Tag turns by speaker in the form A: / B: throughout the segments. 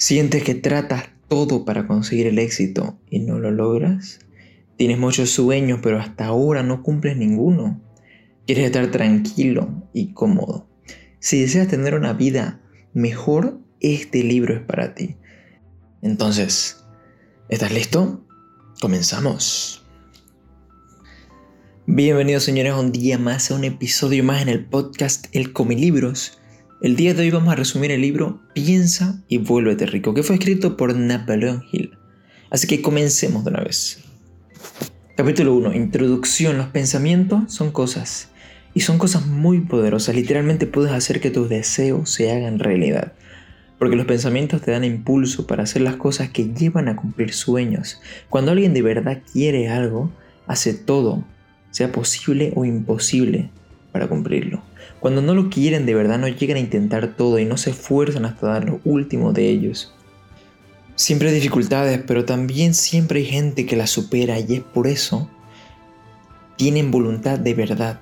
A: ¿Sientes que tratas todo para conseguir el éxito y no lo logras? ¿Tienes muchos sueños pero hasta ahora no cumples ninguno? ¿Quieres estar tranquilo y cómodo? Si deseas tener una vida mejor, este libro es para ti. Entonces, ¿estás listo? Comenzamos. Bienvenidos señores a un día más, a un episodio más en el podcast El Comilibros. El día de hoy vamos a resumir el libro Piensa y vuélvete rico, que fue escrito por Napoleon Hill. Así que comencemos de una vez. Capítulo 1. Introducción. Los pensamientos son cosas. Y son cosas muy poderosas. Literalmente puedes hacer que tus deseos se hagan realidad. Porque los pensamientos te dan impulso para hacer las cosas que llevan a cumplir sueños. Cuando alguien de verdad quiere algo, hace todo, sea posible o imposible, para cumplirlo. Cuando no lo quieren de verdad, no llegan a intentar todo y no se esfuerzan hasta dar lo último de ellos. Siempre hay dificultades, pero también siempre hay gente que las supera y es por eso tienen voluntad de verdad.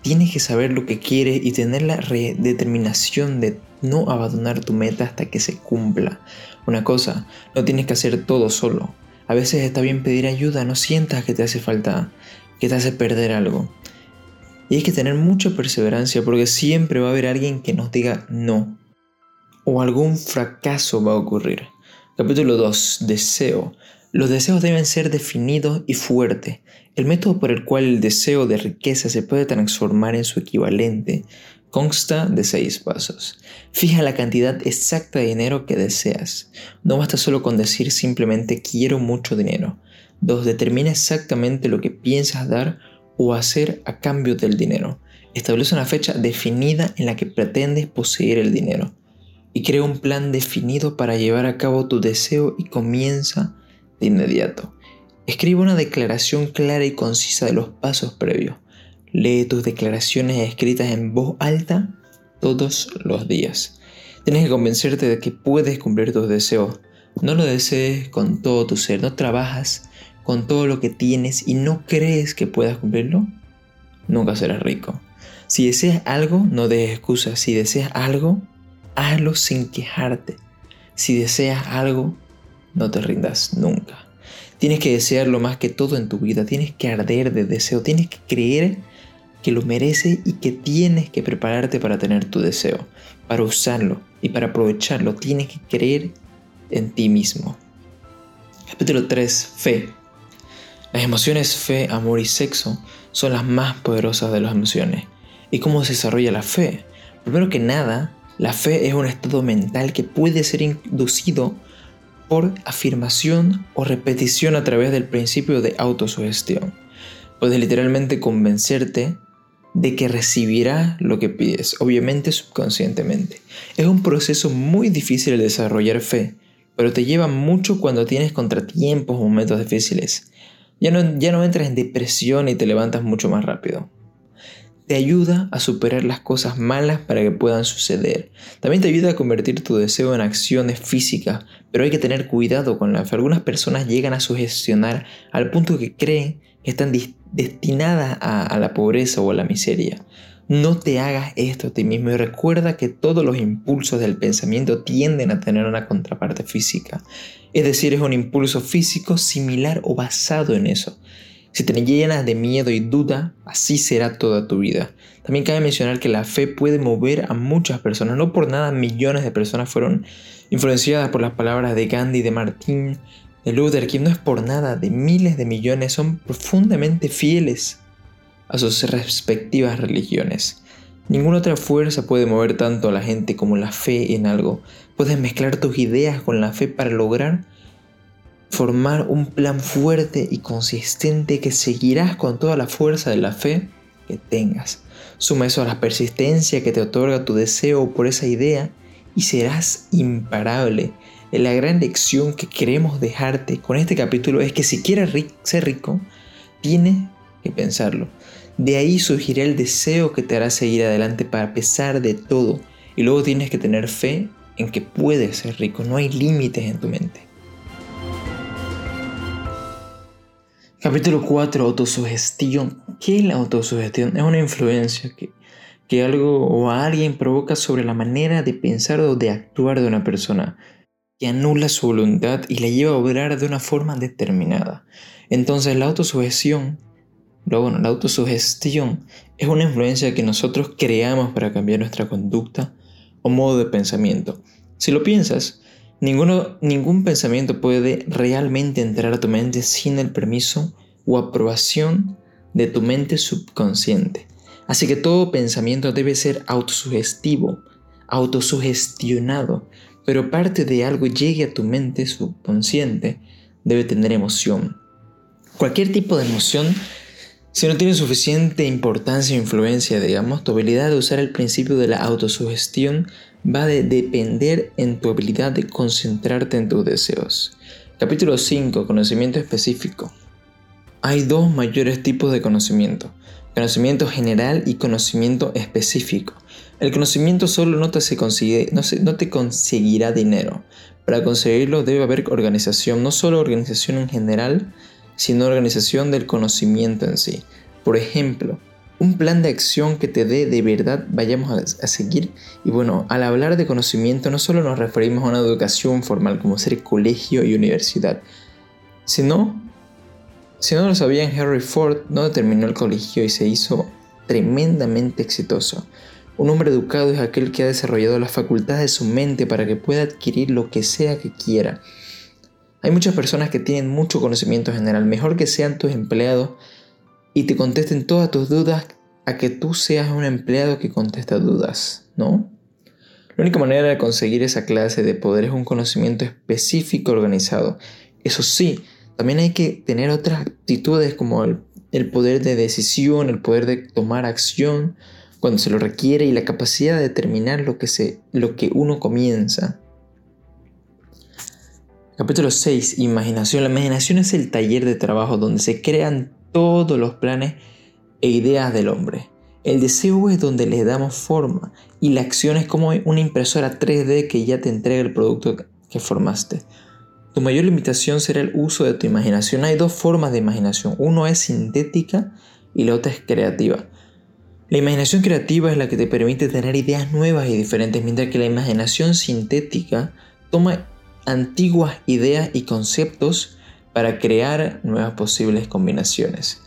A: Tienes que saber lo que quieres y tener la determinación de no abandonar tu meta hasta que se cumpla. Una cosa, no tienes que hacer todo solo. A veces está bien pedir ayuda, no sientas que te hace falta, que te hace perder algo. Y hay que tener mucha perseverancia porque siempre va a haber alguien que nos diga no. O algún fracaso va a ocurrir. Capítulo 2. Deseo. Los deseos deben ser definidos y fuertes. El método por el cual el deseo de riqueza se puede transformar en su equivalente consta de seis pasos. Fija la cantidad exacta de dinero que deseas. No basta solo con decir simplemente quiero mucho dinero. 2. Determina exactamente lo que piensas dar o hacer a cambio del dinero. Establece una fecha definida en la que pretendes poseer el dinero y crea un plan definido para llevar a cabo tu deseo y comienza de inmediato. Escribe una declaración clara y concisa de los pasos previos. Lee tus declaraciones escritas en voz alta todos los días. Tienes que convencerte de que puedes cumplir tus deseos. No lo desees con todo tu ser, no trabajas con todo lo que tienes y no crees que puedas cumplirlo, nunca serás rico. Si deseas algo, no des excusas. Si deseas algo, hazlo sin quejarte. Si deseas algo, no te rindas nunca. Tienes que desearlo más que todo en tu vida. Tienes que arder de deseo. Tienes que creer que lo mereces y que tienes que prepararte para tener tu deseo, para usarlo y para aprovecharlo. Tienes que creer en ti mismo. Capítulo 3. Fe. Las emociones fe, amor y sexo son las más poderosas de las emociones. ¿Y cómo se desarrolla la fe? Primero que nada, la fe es un estado mental que puede ser inducido por afirmación o repetición a través del principio de autosugestión. Puedes literalmente convencerte de que recibirás lo que pides, obviamente subconscientemente. Es un proceso muy difícil de desarrollar fe, pero te lleva mucho cuando tienes contratiempos o momentos difíciles. Ya no, ya no entras en depresión y te levantas mucho más rápido. Te ayuda a superar las cosas malas para que puedan suceder. También te ayuda a convertir tu deseo en acciones físicas, pero hay que tener cuidado con la fe. Algunas personas llegan a sugestionar al punto que creen que están destinadas a la pobreza o a la miseria. No te hagas esto a ti mismo y recuerda que todos los impulsos del pensamiento tienden a tener una contraparte física. Es decir, es un impulso físico similar o basado en eso. Si te llenas de miedo y duda, así será toda tu vida. También cabe mencionar que la fe puede mover a muchas personas. No por nada millones de personas fueron influenciadas por las palabras de Gandhi, de Martín, de Luther King. No es por nada, de miles de millones son profundamente fieles a sus respectivas religiones. Ninguna otra fuerza puede mover tanto a la gente como la fe en algo. Puedes mezclar tus ideas con la fe para lograr formar un plan fuerte y consistente que seguirás con toda la fuerza de la fe que tengas. Suma eso a la persistencia que te otorga tu deseo por esa idea y serás imparable. La gran lección que queremos dejarte con este capítulo es que si quieres ser rico, tienes que pensarlo. De ahí surgirá el deseo que te hará seguir adelante para pesar de todo. Y luego tienes que tener fe en que puedes ser rico. No hay límites en tu mente. Capítulo 4. Autosugestión. ¿Qué es la autosugestión? Es una influencia que, que algo o alguien provoca sobre la manera de pensar o de actuar de una persona. que anula su voluntad y la lleva a obrar de una forma determinada. Entonces la autosugestión, bueno, la autosugestión es una influencia que nosotros creamos para cambiar nuestra conducta o modo de pensamiento. Si lo piensas, ningún pensamiento puede realmente entrar a tu mente sin el permiso o aprobación de tu mente subconsciente. Así que todo pensamiento debe ser autosugestivo, autosugestionado, pero parte de algo llegue a tu mente subconsciente debe tener emoción. Cualquier tipo de emoción, si no tiene suficiente importancia o influencia, digamos, tu habilidad de usar el principio de la autosugestión va a depender en tu habilidad de concentrarte en tus deseos. Capítulo 5. Conocimiento específico. Hay dos mayores tipos de conocimiento. Conocimiento general y conocimiento específico. El conocimiento solo no te, se consigue, no te conseguirá dinero. Para conseguirlo debe haber organización, no solo organización en general, sino organización del conocimiento en sí. Por ejemplo, un plan de acción que te dé de verdad vayamos a, seguir. Y bueno, al hablar de conocimiento no solo nos referimos a una educación formal como ser colegio y universidad, sino, si no lo sabían, Henry Ford no terminó el colegio y se hizo tremendamente exitoso. Un hombre educado es aquel que ha desarrollado las facultades de su mente para que pueda adquirir lo que sea que quiera. Hay muchas personas que tienen mucho conocimiento general. Mejor que sean tus empleados y te contesten todas tus dudas a que tú seas un empleado que contesta dudas, ¿no? La única manera de conseguir esa clase de poder es un conocimiento específico organizado. Eso sí, también hay que tener otras actitudes como el, el poder de decisión, el poder de tomar acción, cuando se lo requiere y la capacidad de determinar lo que, se, lo que uno comienza. Capítulo 6. Imaginación. La imaginación es el taller de trabajo donde se crean todos los planes e ideas del hombre. El deseo es donde le damos forma y la acción es como una impresora 3D que ya te entrega el producto que formaste. Tu mayor limitación será el uso de tu imaginación. Hay dos formas de imaginación. Uno es sintética y la otra es creativa. La imaginación creativa es la que te permite tener ideas nuevas y diferentes, mientras que la imaginación sintética toma antiguas ideas y conceptos para crear nuevas posibles combinaciones.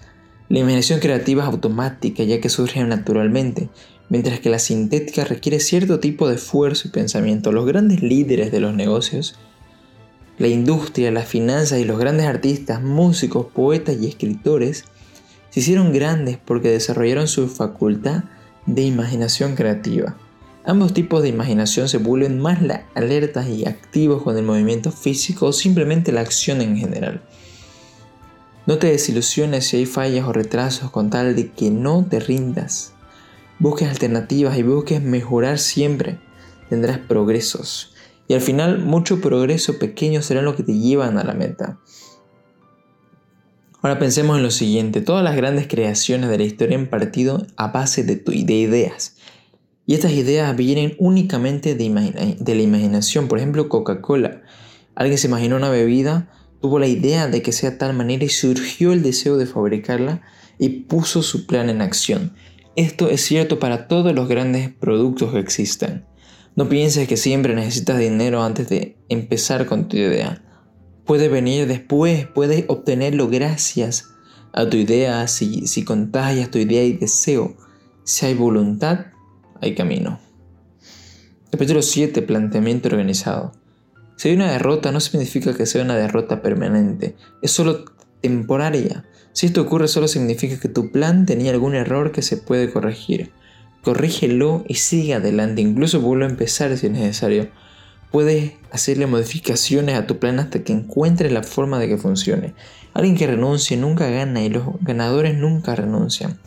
A: La imaginación creativa es automática ya que surge naturalmente, mientras que la sintética requiere cierto tipo de esfuerzo y pensamiento. Los grandes líderes de los negocios, la industria, las finanzas y los grandes artistas, músicos, poetas y escritores se hicieron grandes porque desarrollaron su facultad de imaginación creativa. Ambos tipos de imaginación se vuelven más alertas y activos con el movimiento físico o simplemente la acción en general. No te desilusiones si hay fallas o retrasos con tal de que no te rindas. Busques alternativas y busques mejorar siempre. Tendrás progresos. Y al final mucho progreso pequeño será lo que te llevan a la meta. Ahora pensemos en lo siguiente, todas las grandes creaciones de la historia han partido a base de, de ideas. Y estas ideas vienen únicamente de, de la imaginación. Por ejemplo, Coca-Cola. Alguien se imaginó una bebida, tuvo la idea de que sea tal manera y surgió el deseo de fabricarla y puso su plan en acción. Esto es cierto para todos los grandes productos que existen. No pienses que siempre necesitas dinero antes de empezar con tu idea puede venir después, puedes obtenerlo gracias a tu idea, si, si contagias tu idea y deseo. Si hay voluntad, hay camino. Capítulo 7. Planteamiento organizado. Si hay una derrota no significa que sea una derrota permanente, es solo temporaria. Si esto ocurre solo significa que tu plan tenía algún error que se puede corregir. Corrígelo y sigue adelante, incluso vuelve a empezar si es necesario. Puedes hacerle modificaciones a tu plan hasta que encuentres la forma de que funcione. Alguien que renuncie nunca gana y los ganadores nunca renuncian.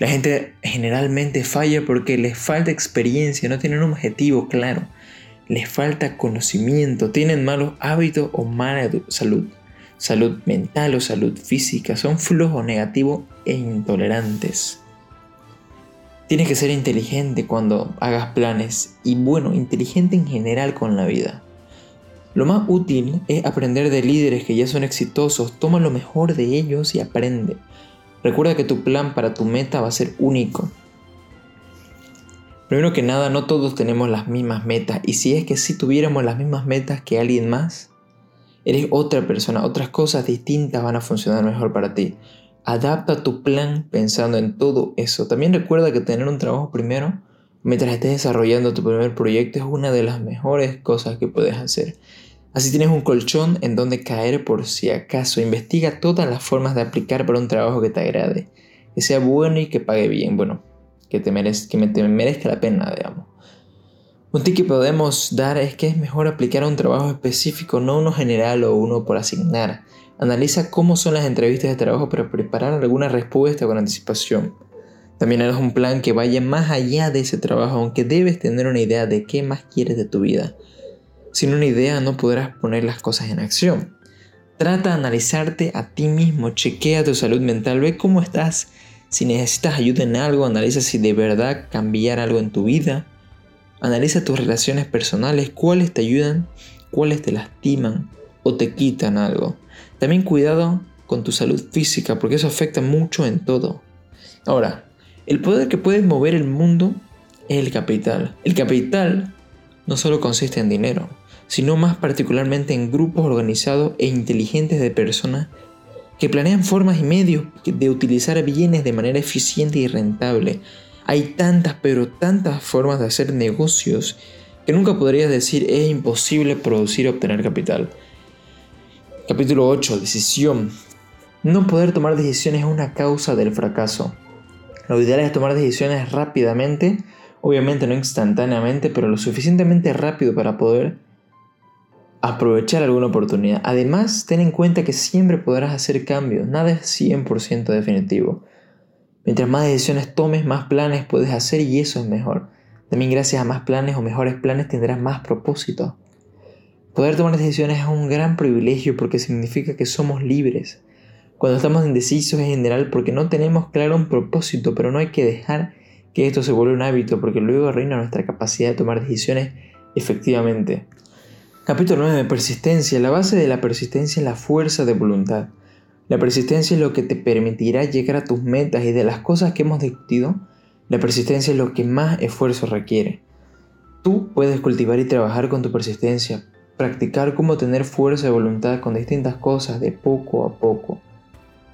A: La gente generalmente falla porque les falta experiencia, no tienen un objetivo claro, les falta conocimiento, tienen malos hábitos o mala salud, salud mental o salud física, son flojos, negativos e intolerantes. Tienes que ser inteligente cuando hagas planes y bueno, inteligente en general con la vida. Lo más útil es aprender de líderes que ya son exitosos, toma lo mejor de ellos y aprende. Recuerda que tu plan para tu meta va a ser único. Primero que nada, no todos tenemos las mismas metas y si es que si tuviéramos las mismas metas que alguien más, eres otra persona, otras cosas distintas van a funcionar mejor para ti. Adapta tu plan pensando en todo eso. También recuerda que tener un trabajo primero, mientras estés desarrollando tu primer proyecto, es una de las mejores cosas que puedes hacer. Así tienes un colchón en donde caer por si acaso. Investiga todas las formas de aplicar para un trabajo que te agrade, que sea bueno y que pague bien. Bueno, que te, merezca, la pena, digamos. Un tip que podemos dar es que es mejor aplicar a un trabajo específico, no uno general o uno por asignar. Analiza cómo son las entrevistas de trabajo para preparar alguna respuesta con anticipación. También haz un plan que vaya más allá de ese trabajo, aunque debes tener una idea de qué más quieres de tu vida. Sin una idea no podrás poner las cosas en acción. Trata de analizarte a ti mismo, chequea tu salud mental, ve cómo estás si necesitas ayuda en algo, analiza si de verdad cambiar algo en tu vida. Analiza tus relaciones personales, cuáles te ayudan, cuáles te lastiman o te quitan algo. También cuidado con tu salud física porque eso afecta mucho en todo. Ahora, el poder que puede mover el mundo es el capital. El capital no solo consiste en dinero, sino más particularmente en grupos organizados e inteligentes de personas que planean formas y medios de utilizar bienes de manera eficiente y rentable. Hay tantas, pero tantas formas de hacer negocios que nunca podrías decir es imposible producir o obtener capital. Capítulo 8. Decisión. No poder tomar decisiones es una causa del fracaso. Lo ideal es tomar decisiones rápidamente, obviamente no instantáneamente, pero lo suficientemente rápido para poder aprovechar alguna oportunidad. Además, ten en cuenta que siempre podrás hacer cambios, nada es 100% definitivo. Mientras más decisiones tomes, más planes puedes hacer y eso es mejor. También gracias a más planes o mejores planes tendrás más propósito. Poder tomar decisiones es un gran privilegio porque significa que somos libres. Cuando estamos indecisos en general porque no tenemos claro un propósito, pero no hay que dejar que esto se vuelva un hábito porque luego reina nuestra capacidad de tomar decisiones efectivamente. Capítulo 9. Persistencia. La base de la persistencia es la fuerza de voluntad. La persistencia es lo que te permitirá llegar a tus metas y de las cosas que hemos discutido, la persistencia es lo que más esfuerzo requiere. Tú puedes cultivar y trabajar con tu persistencia, practicar cómo tener fuerza de voluntad con distintas cosas de poco a poco.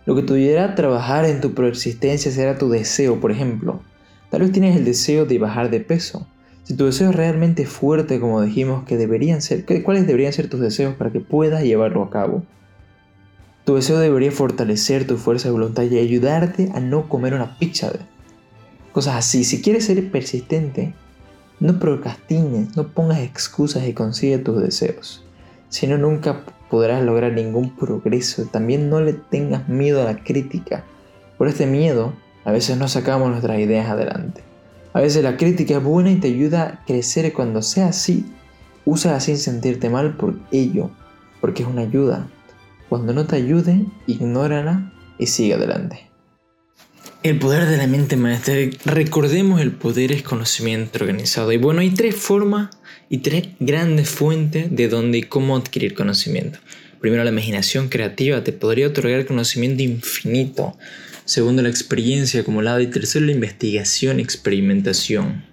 A: Lo que te ayudará trabajar en tu persistencia será tu deseo, por ejemplo. Tal vez tienes el deseo de bajar de peso si tu deseo es realmente fuerte, como dijimos que deberían ser, ¿cuáles deberían ser tus deseos para que puedas llevarlo a cabo? Tu deseo debería fortalecer tu fuerza de voluntad y ayudarte a no comer una pizza. Cosas así. Si quieres ser persistente, no procrastines, no pongas excusas y consigue tus deseos. Si no, nunca podrás lograr ningún progreso. También no le tengas miedo a la crítica. Por este miedo, a veces no sacamos nuestras ideas adelante. A veces la crítica es buena y te ayuda a crecer cuando sea así. Úsala sin sentirte mal por ello, porque es una ayuda. Cuando no te ayude, ignórala y sigue adelante. El poder de la mente maestra. Recordemos el poder es conocimiento organizado. Y bueno, hay tres formas y tres grandes fuentes de dónde y cómo adquirir conocimiento. Primero, la imaginación creativa te podría otorgar conocimiento infinito segundo la experiencia acumulada y tercero la investigación experimentación.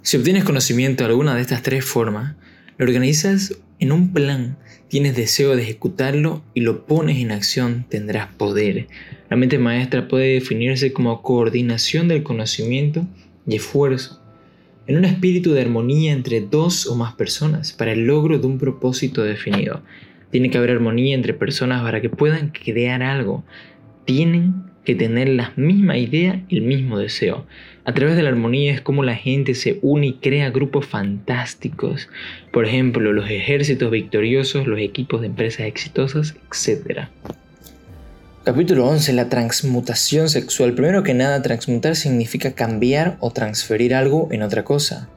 A: Si obtienes conocimiento de alguna de estas tres formas, lo organizas en un plan, tienes deseo de ejecutarlo y lo pones en acción, tendrás poder. La mente maestra puede definirse como coordinación del conocimiento y esfuerzo, en un espíritu de armonía entre dos o más personas para el logro de un propósito definido. Tiene que haber armonía entre personas para que puedan crear algo. Tienen que tener la misma idea y el mismo deseo. A través de la armonía es como la gente se une y crea grupos fantásticos. Por ejemplo, los ejércitos victoriosos, los equipos de empresas exitosas, etc. Capítulo 11. La transmutación sexual. Primero que nada, transmutar significa cambiar o transferir algo en otra cosa.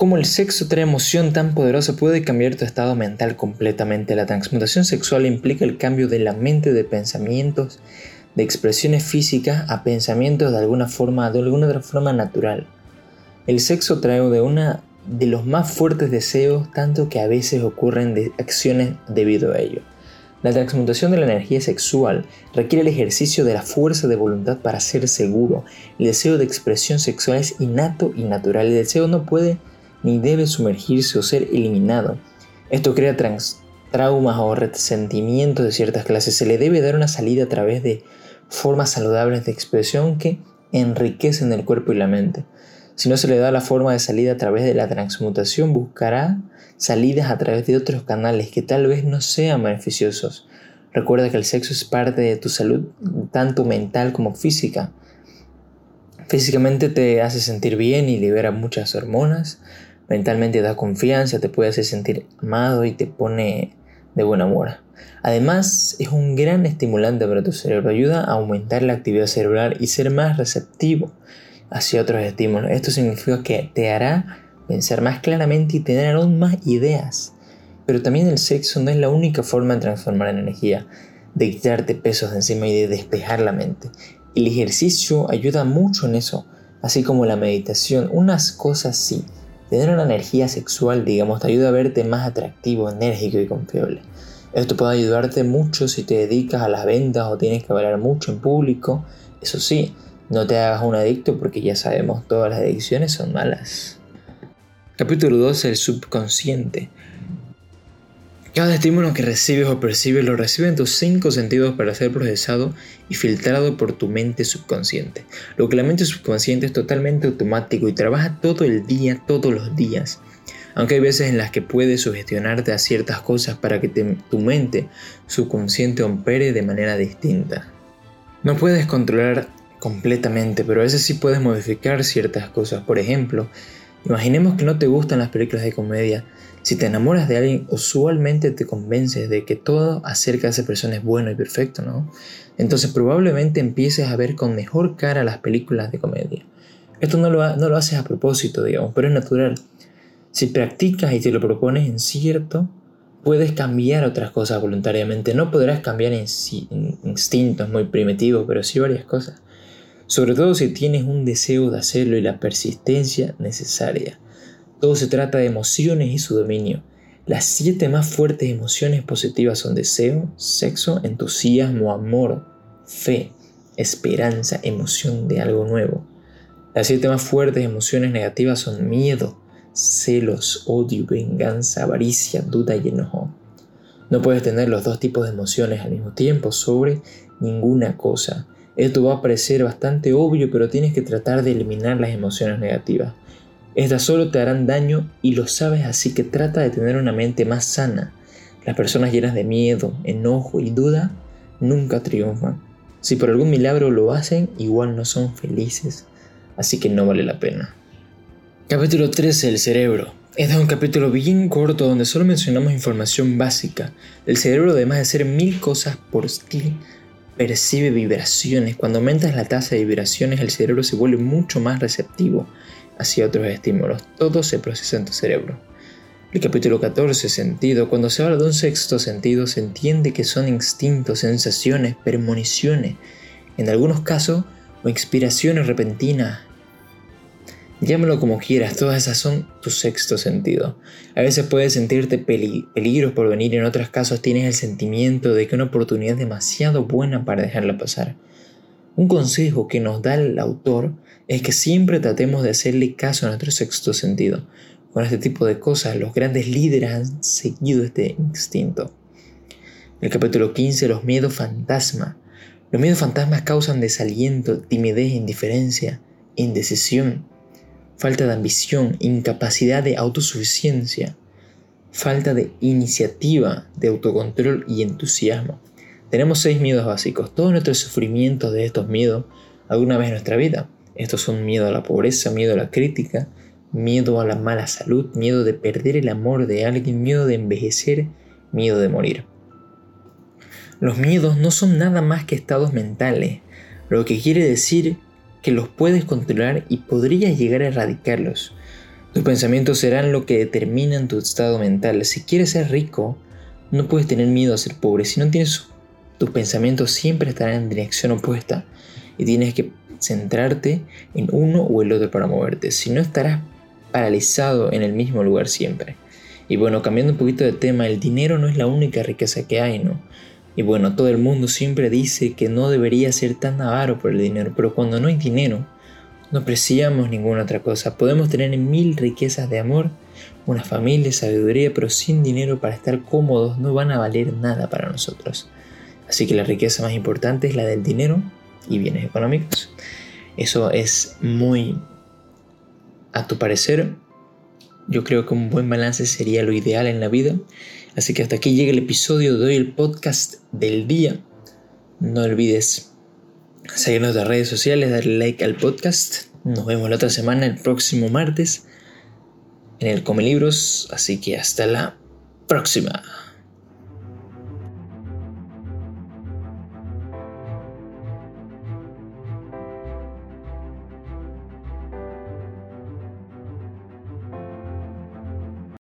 A: Como el sexo trae emoción tan poderosa puede cambiar tu estado mental completamente. La transmutación sexual implica el cambio de la mente de pensamientos, de expresiones físicas a pensamientos de alguna forma, de alguna otra forma natural. El sexo trae de una de los más fuertes deseos, tanto que a veces ocurren acciones debido a ello. La transmutación de la energía sexual requiere el ejercicio de la fuerza de voluntad para ser seguro. El deseo de expresión sexual es innato y natural. El deseo no puede ni debe sumergirse o ser eliminado. Esto crea traumas o resentimientos de ciertas clases. Se le debe dar una salida a través de formas saludables de expresión que enriquecen el cuerpo y la mente. Si no se le da la forma de salida a través de la transmutación, buscará salidas a través de otros canales que tal vez no sean beneficiosos. Recuerda que el sexo es parte de tu salud, tanto mental como física. Físicamente te hace sentir bien y libera muchas hormonas. Mentalmente da confianza, te puede hacer sentir amado y te pone de buen humor. Además, es un gran estimulante para tu cerebro, ayuda a aumentar la actividad cerebral y ser más receptivo hacia otros estímulos. Esto significa que te hará pensar más claramente y tener aún más ideas. Pero también el sexo no es la única forma de transformar energía, de quitarte pesos de encima y de despejar la mente. El ejercicio ayuda mucho en eso, así como la meditación. Unas cosas sí. Tener una energía sexual, digamos, te ayuda a verte más atractivo, enérgico y confiable. Esto puede ayudarte mucho si te dedicas a las ventas o tienes que hablar mucho en público. Eso sí, no te hagas un adicto porque ya sabemos todas las adicciones son malas. Capítulo 2. El subconsciente. Cada estímulo que recibes o percibes lo reciben tus cinco sentidos para ser procesado y filtrado por tu mente subconsciente. Lo que la mente subconsciente es totalmente automático y trabaja todo el día, todos los días aunque hay veces en las que puedes sugestionarte a ciertas cosas para que tu mente subconsciente opere de manera distinta. No puedes controlar completamente, pero a veces sí puedes modificar ciertas cosas. Por ejemplo, imaginemos que no te gustan las películas de comedia. Si te enamoras de alguien, usualmente te convences de que todo acerca de esa persona es bueno y perfecto, ¿no? Entonces probablemente empieces a ver con mejor cara las películas de comedia. Esto no lo, no lo haces a propósito, digamos, pero es natural. Si practicas y te lo propones en cierto, puedes cambiar otras cosas voluntariamente. No podrás cambiar en instintos muy primitivos, pero sí varias cosas. Sobre todo si tienes un deseo de hacerlo y la persistencia necesaria. Todo se trata de emociones y su dominio. Las siete más fuertes emociones positivas son deseo, sexo, entusiasmo, amor, fe, esperanza, emoción de algo nuevo. Las siete más fuertes emociones negativas son miedo, celos, odio, venganza, avaricia, duda y enojo. No puedes tener los dos tipos de emociones al mismo tiempo sobre ninguna cosa. Esto va a parecer bastante obvio, pero tienes que tratar de eliminar las emociones negativas. Estas solo te harán daño y lo sabes, así que trata de tener una mente más sana. Las personas llenas de miedo, enojo y duda nunca triunfan. Si por algún milagro lo hacen, igual no son felices, así que no vale la pena. Capítulo 13. El cerebro. Este es un capítulo bien corto donde solo mencionamos información básica. El cerebro, además de hacer mil cosas por ti, percibe vibraciones. Cuando aumentas la tasa de vibraciones, el cerebro se vuelve mucho más receptivo hacia otros estímulos. Todo se procesa en tu cerebro. El capítulo 14, sentido. Cuando se habla de un sexto sentido, se entiende que son instintos, sensaciones, premoniciones, en algunos casos, o inspiraciones repentinas, Llámalo como quieras, todas esas son tu sexto sentido. A veces puedes sentirte peligros por venir, en otros casos tienes el sentimiento de que una oportunidad es demasiado buena para dejarla pasar. Un consejo que nos da el autor es que siempre tratemos de hacerle caso a nuestro sexto sentido. Con este tipo de cosas, los grandes líderes han seguido este instinto. el capítulo 15, los miedos fantasma. Los miedos fantasmas causan desaliento, timidez, indiferencia, indecisión falta de ambición, incapacidad de autosuficiencia, falta de iniciativa, de autocontrol y entusiasmo. Tenemos seis miedos básicos. Todos nuestros sufrimientos de estos miedos alguna vez en nuestra vida. Estos son miedo a la pobreza, miedo a la crítica, miedo a la mala salud, miedo de perder el amor de alguien, miedo de envejecer, miedo de morir. Los miedos no son nada más que estados mentales, lo que quiere decir que los puedes controlar y podrías llegar a erradicarlos. Tus pensamientos serán lo que determinan tu estado mental. Si quieres ser rico, no puedes tener miedo a ser pobre. Si no tienes tus pensamientos siempre estarán en dirección opuesta y tienes que centrarte en uno o el otro para moverte. Si no estarás paralizado en el mismo lugar siempre. Y bueno, cambiando un poquito de tema, el dinero no es la única riqueza que hay, ¿no? Y bueno, todo el mundo siempre dice que no debería ser tan avaro por el dinero, pero cuando no hay dinero, no apreciamos ninguna otra cosa. Podemos tener mil riquezas de amor, una familia, sabiduría, pero sin dinero para estar cómodos no van a valer nada para nosotros. Así que la riqueza más importante es la del dinero y bienes económicos. Eso es muy, a tu parecer, yo creo que un buen balance sería lo ideal en la vida. Así que hasta aquí llega el episodio de hoy, el podcast del día. No olvides seguirnos en redes sociales, darle like al podcast. Nos vemos la otra semana, el próximo martes, en el Come Libros. Así que hasta la próxima.